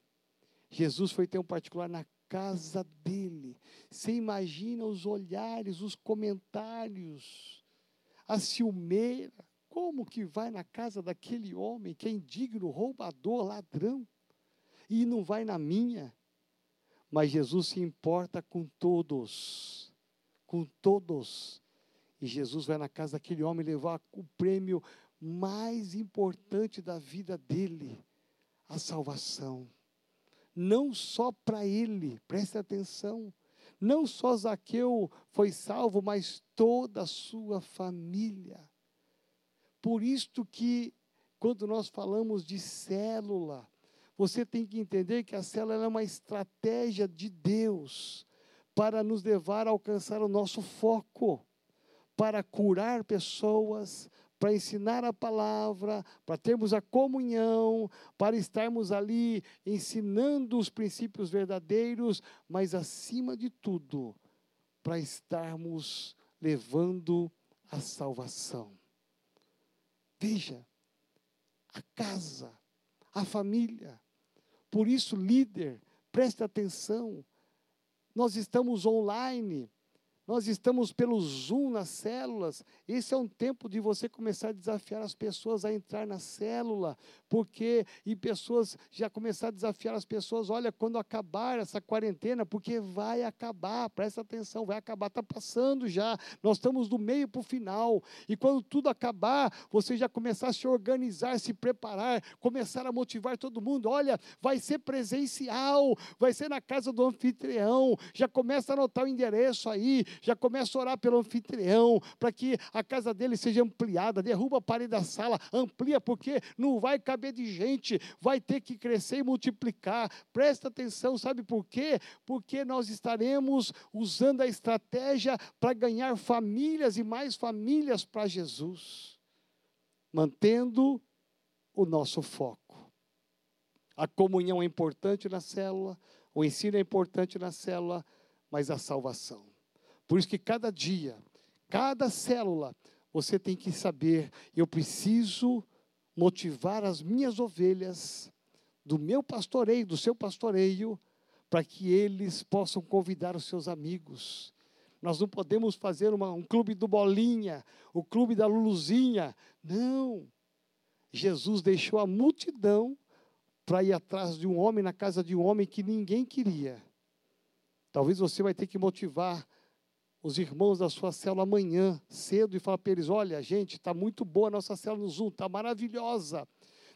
Jesus foi ter um particular na casa dele. Você imagina os olhares, os comentários, a ciumeira. Como que vai na casa daquele homem que é indigno, roubador, ladrão, e não vai na minha? Mas Jesus se importa com todos, com todos. E Jesus vai na casa daquele homem levar o prêmio mais importante da vida dele a salvação. Não só para ele, preste atenção, não só Zaqueu foi salvo, mas toda a sua família. Por isto que, quando nós falamos de célula, você tem que entender que a célula é uma estratégia de Deus para nos levar a alcançar o nosso foco, para curar pessoas, para ensinar a palavra, para termos a comunhão, para estarmos ali ensinando os princípios verdadeiros, mas acima de tudo, para estarmos levando a salvação. Veja, a casa, a família. Por isso, líder, preste atenção. Nós estamos online, nós estamos pelo Zoom nas células. Esse é um tempo de você começar a desafiar as pessoas a entrar na célula, porque e pessoas já começar a desafiar as pessoas, olha, quando acabar essa quarentena, porque vai acabar, presta atenção, vai acabar, está passando já. Nós estamos do meio para o final. E quando tudo acabar, você já começar a se organizar, se preparar, começar a motivar todo mundo. Olha, vai ser presencial, vai ser na casa do anfitrião. Já começa a anotar o endereço aí já começa a orar pelo anfitrião, para que a casa dele seja ampliada, derruba a parede da sala, amplia, porque não vai caber de gente, vai ter que crescer e multiplicar. Presta atenção, sabe por quê? Porque nós estaremos usando a estratégia para ganhar famílias e mais famílias para Jesus, mantendo o nosso foco. A comunhão é importante na célula, o ensino é importante na célula, mas a salvação. Por isso que cada dia, cada célula, você tem que saber, eu preciso motivar as minhas ovelhas do meu pastoreio, do seu pastoreio, para que eles possam convidar os seus amigos. Nós não podemos fazer uma, um clube do Bolinha, o clube da Luluzinha. Não. Jesus deixou a multidão para ir atrás de um homem na casa de um homem que ninguém queria. Talvez você vai ter que motivar os irmãos da sua célula amanhã, cedo, e falar para eles: olha, gente, está muito boa a nossa célula no Zoom, está maravilhosa.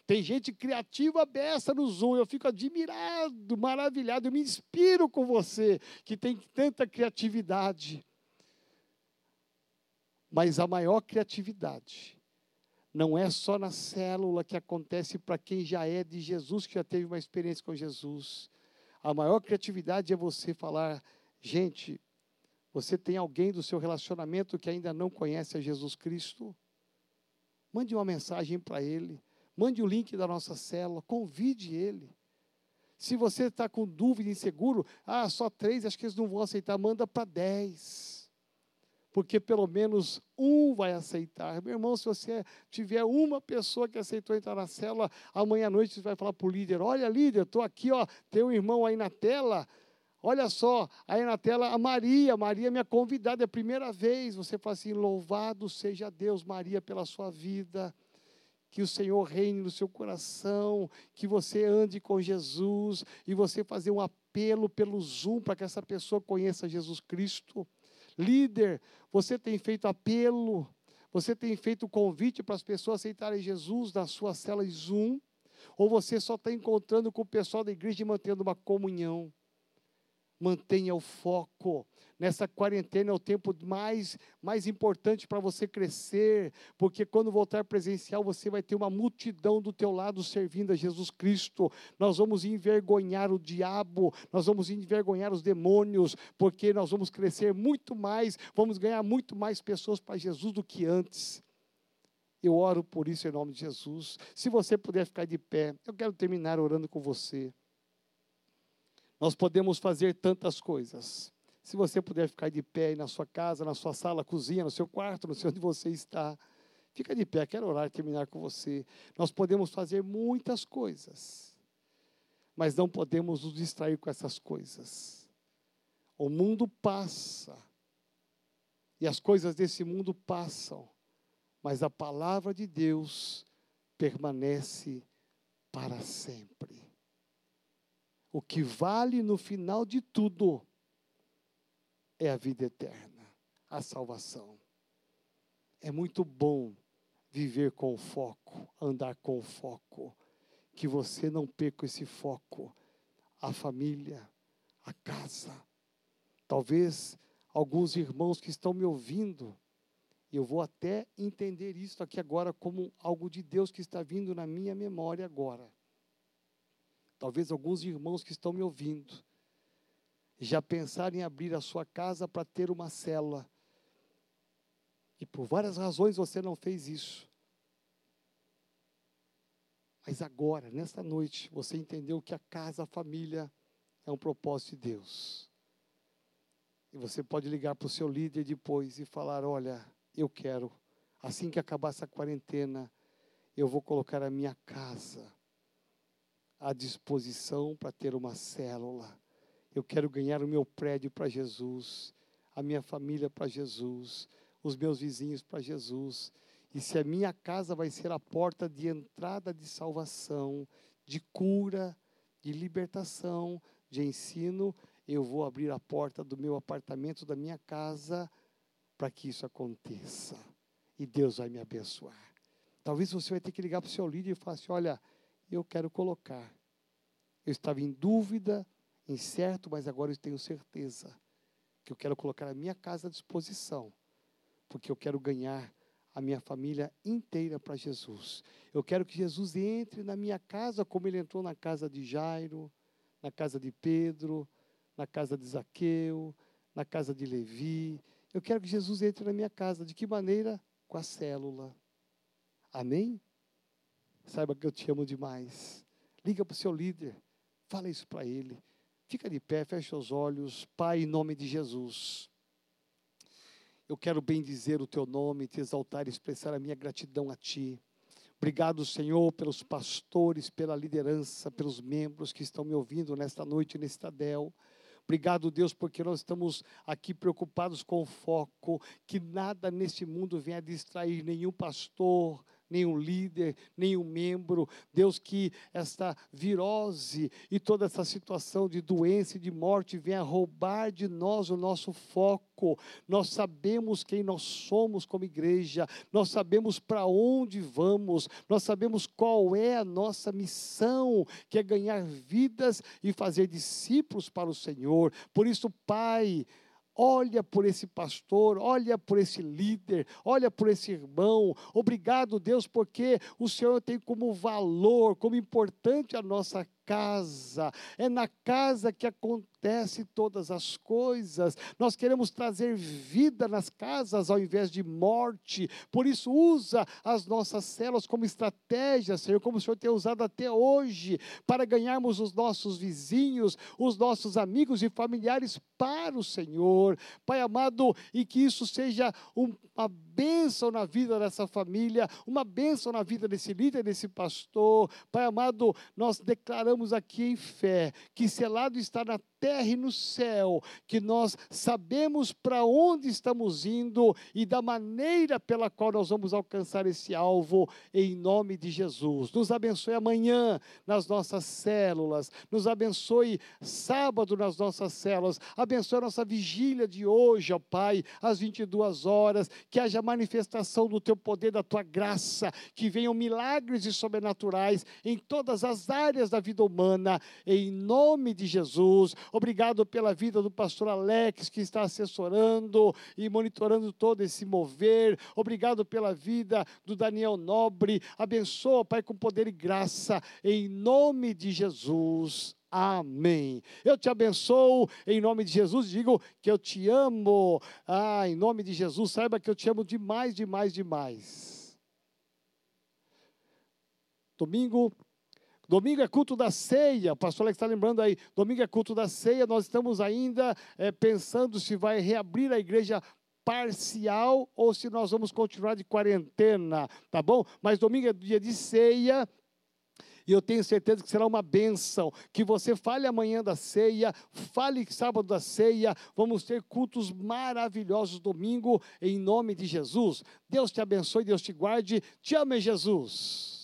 Tem gente criativa beça no Zoom, eu fico admirado, maravilhado, eu me inspiro com você, que tem tanta criatividade. Mas a maior criatividade não é só na célula que acontece para quem já é de Jesus, que já teve uma experiência com Jesus. A maior criatividade é você falar, gente, você tem alguém do seu relacionamento que ainda não conhece a Jesus Cristo? Mande uma mensagem para ele. Mande o link da nossa célula, convide ele. Se você está com dúvida, inseguro, ah, só três, acho que eles não vão aceitar, manda para dez. Porque pelo menos um vai aceitar. Meu irmão, se você tiver uma pessoa que aceitou entrar na célula, amanhã à noite você vai falar para o líder: olha, líder, estou aqui, ó, tem um irmão aí na tela. Olha só, aí na tela a Maria, Maria minha convidada, é a primeira vez. Você fala assim: louvado seja Deus, Maria, pela sua vida que o Senhor reine no seu coração, que você ande com Jesus e você fazer um apelo pelo Zoom para que essa pessoa conheça Jesus Cristo. Líder, você tem feito apelo, você tem feito convite para as pessoas aceitarem Jesus na sua cela Zoom, ou você só está encontrando com o pessoal da igreja e mantendo uma comunhão? Mantenha o foco nessa quarentena é o tempo mais, mais importante para você crescer, porque quando voltar presencial, você vai ter uma multidão do teu lado servindo a Jesus Cristo. Nós vamos envergonhar o diabo, nós vamos envergonhar os demônios, porque nós vamos crescer muito mais, vamos ganhar muito mais pessoas para Jesus do que antes. Eu oro por isso em nome de Jesus. Se você puder ficar de pé, eu quero terminar orando com você. Nós podemos fazer tantas coisas. Se você puder ficar de pé aí na sua casa, na sua sala, cozinha, no seu quarto, não sei onde você está, fica de pé, quero orar e terminar com você. Nós podemos fazer muitas coisas, mas não podemos nos distrair com essas coisas. O mundo passa, e as coisas desse mundo passam, mas a palavra de Deus permanece para sempre. O que vale no final de tudo é a vida eterna, a salvação. É muito bom viver com foco, andar com foco, que você não perca esse foco, a família, a casa. Talvez alguns irmãos que estão me ouvindo, eu vou até entender isso aqui agora como algo de Deus que está vindo na minha memória agora. Talvez alguns irmãos que estão me ouvindo já pensaram em abrir a sua casa para ter uma célula. E por várias razões você não fez isso. Mas agora, nesta noite, você entendeu que a casa, a família, é um propósito de Deus. E você pode ligar para o seu líder depois e falar: Olha, eu quero, assim que acabar essa quarentena, eu vou colocar a minha casa à disposição para ter uma célula eu quero ganhar o meu prédio para Jesus, a minha família para Jesus, os meus vizinhos para Jesus. E se a minha casa vai ser a porta de entrada de salvação, de cura, de libertação, de ensino, eu vou abrir a porta do meu apartamento, da minha casa, para que isso aconteça. E Deus vai me abençoar. Talvez você vai ter que ligar para o seu líder e falar assim: olha, eu quero colocar. Eu estava em dúvida, incerto, mas agora eu tenho certeza que eu quero colocar a minha casa à disposição, porque eu quero ganhar a minha família inteira para Jesus. Eu quero que Jesus entre na minha casa como ele entrou na casa de Jairo, na casa de Pedro, na casa de Zaqueu, na casa de Levi. Eu quero que Jesus entre na minha casa. De que maneira? Com a célula. Amém? Saiba que eu te amo demais. Liga para o seu líder. Fala isso para ele. Fica de pé, fecha os olhos. Pai, em nome de Jesus. Eu quero bem dizer o teu nome, te exaltar e expressar a minha gratidão a ti. Obrigado, Senhor, pelos pastores, pela liderança, pelos membros que estão me ouvindo nesta noite nesse Tadel. Obrigado, Deus, porque nós estamos aqui preocupados com o foco, que nada nesse mundo venha distrair nenhum pastor, nenhum líder, nenhum membro. Deus, que esta virose e toda essa situação de doença e de morte venha roubar de nós o nosso foco. Nós sabemos quem nós somos como igreja, nós sabemos para onde vamos, nós sabemos qual é a nossa missão, que é ganhar vidas e fazer discípulos para o Senhor. Por isso, Pai, Olha por esse pastor, olha por esse líder, olha por esse irmão. Obrigado, Deus, porque o Senhor tem como valor, como importante a nossa casa, é na casa que acontece todas as coisas. Nós queremos trazer vida nas casas ao invés de morte. Por isso usa as nossas células como estratégia, Senhor, como o Senhor tem usado até hoje, para ganharmos os nossos vizinhos, os nossos amigos e familiares para o Senhor. Pai amado, e que isso seja uma bênção na vida dessa família, uma bênção na vida desse líder, desse pastor. Pai amado, nós declaramos aqui em fé, que selado está na terra e no céu, que nós sabemos para onde estamos indo e da maneira pela qual nós vamos alcançar esse alvo, em nome de Jesus. Nos abençoe amanhã nas nossas células, nos abençoe sábado nas nossas células, abençoe a nossa vigília de hoje, ó Pai, às 22 horas, que haja manifestação do teu poder, da tua graça, que venham milagres e sobrenaturais em todas as áreas da vida humana, em nome de Jesus. Obrigado pela vida do pastor Alex, que está assessorando e monitorando todo esse mover. Obrigado pela vida do Daniel Nobre. Abençoa, Pai, com poder e graça, em nome de Jesus. Amém. Eu te abençoo em nome de Jesus. Digo que eu te amo. Ah, em nome de Jesus, saiba que eu te amo demais, demais, demais. Domingo Domingo é culto da ceia, o pastor Alex está lembrando aí, domingo é culto da ceia, nós estamos ainda é, pensando se vai reabrir a igreja parcial ou se nós vamos continuar de quarentena, tá bom? Mas domingo é dia de ceia, e eu tenho certeza que será uma bênção. Que você fale amanhã da ceia, fale sábado da ceia. Vamos ter cultos maravilhosos domingo, em nome de Jesus. Deus te abençoe, Deus te guarde. Te ame, Jesus.